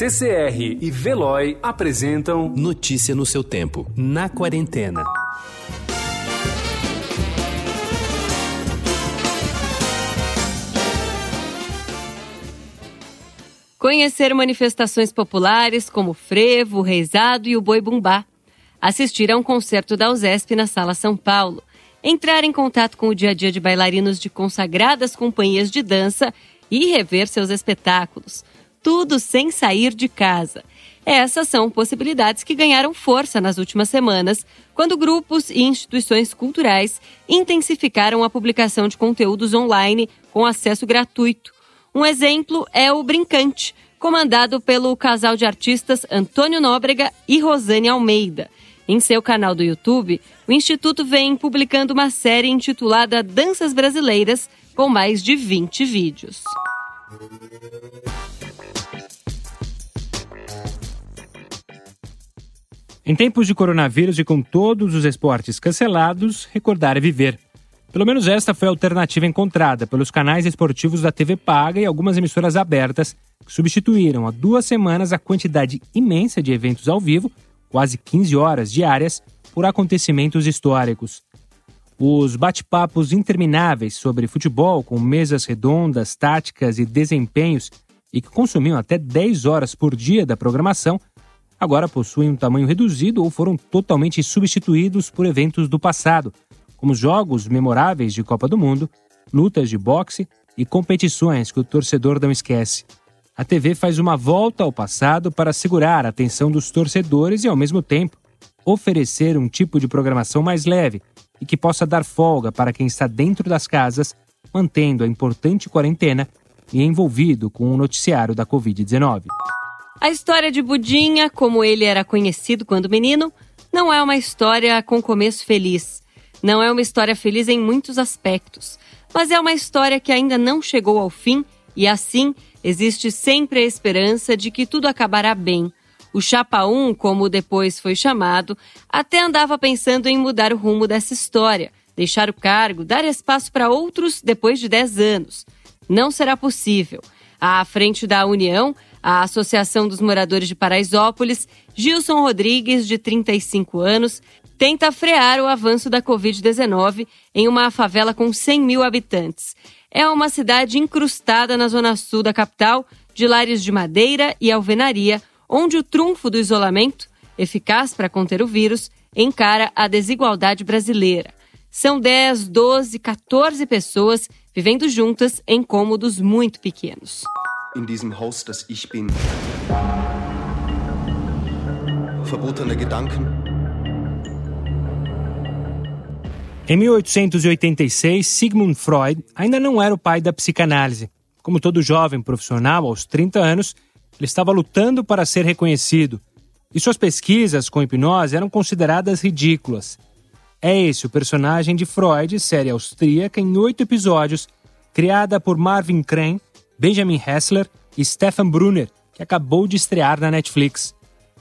CCR e Veloy apresentam Notícia no seu tempo, na quarentena. Conhecer manifestações populares como o frevo, o reizado e o boi bumbá. Assistir a um concerto da USESP na Sala São Paulo. Entrar em contato com o dia a dia de bailarinos de consagradas companhias de dança e rever seus espetáculos tudo sem sair de casa. Essas são possibilidades que ganharam força nas últimas semanas, quando grupos e instituições culturais intensificaram a publicação de conteúdos online com acesso gratuito. Um exemplo é o Brincante, comandado pelo casal de artistas Antônio Nóbrega e Rosane Almeida. Em seu canal do YouTube, o Instituto vem publicando uma série intitulada Danças Brasileiras, com mais de 20 vídeos. Em tempos de coronavírus e com todos os esportes cancelados, recordar é viver. Pelo menos esta foi a alternativa encontrada pelos canais esportivos da TV Paga e algumas emissoras abertas, que substituíram há duas semanas a quantidade imensa de eventos ao vivo, quase 15 horas diárias, por acontecimentos históricos. Os bate-papos intermináveis sobre futebol, com mesas redondas, táticas e desempenhos, e que consumiam até 10 horas por dia da programação, agora possuem um tamanho reduzido ou foram totalmente substituídos por eventos do passado, como jogos memoráveis de Copa do Mundo, lutas de boxe e competições que o torcedor não esquece. A TV faz uma volta ao passado para segurar a atenção dos torcedores e, ao mesmo tempo, oferecer um tipo de programação mais leve e que possa dar folga para quem está dentro das casas, mantendo a importante quarentena e envolvido com o noticiário da Covid-19. A história de Budinha, como ele era conhecido quando menino, não é uma história com começo feliz. Não é uma história feliz em muitos aspectos, mas é uma história que ainda não chegou ao fim e assim existe sempre a esperança de que tudo acabará bem. O Chapa 1, como depois foi chamado, até andava pensando em mudar o rumo dessa história, deixar o cargo, dar espaço para outros depois de 10 anos. Não será possível. À frente da União, a Associação dos Moradores de Paraisópolis, Gilson Rodrigues, de 35 anos, tenta frear o avanço da Covid-19 em uma favela com 100 mil habitantes. É uma cidade incrustada na zona sul da capital, de lares de madeira e alvenaria, onde o trunfo do isolamento, eficaz para conter o vírus, encara a desigualdade brasileira. São 10, 12, 14 pessoas vivendo juntas em cômodos muito pequenos in diesem Haus, das ich bin. Verbotene Gedanken. Em 1886, Sigmund Freud ainda não era o pai da psicanálise. Como todo jovem profissional, aos 30 anos, ele estava lutando para ser reconhecido. E suas pesquisas com hipnose eram consideradas ridículas. É esse o personagem de Freud, série austríaca em oito episódios, criada por Marvin Crane Benjamin Hessler e Stefan Brunner, que acabou de estrear na Netflix.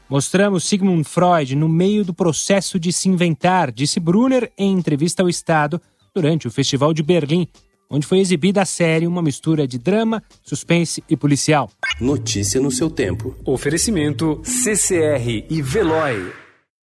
Mostramos Sigmund Freud no meio do processo de se inventar, disse Brunner em entrevista ao Estado durante o Festival de Berlim, onde foi exibida a série uma mistura de drama, suspense e policial. Notícia no seu tempo. Oferecimento CCR e Veloy.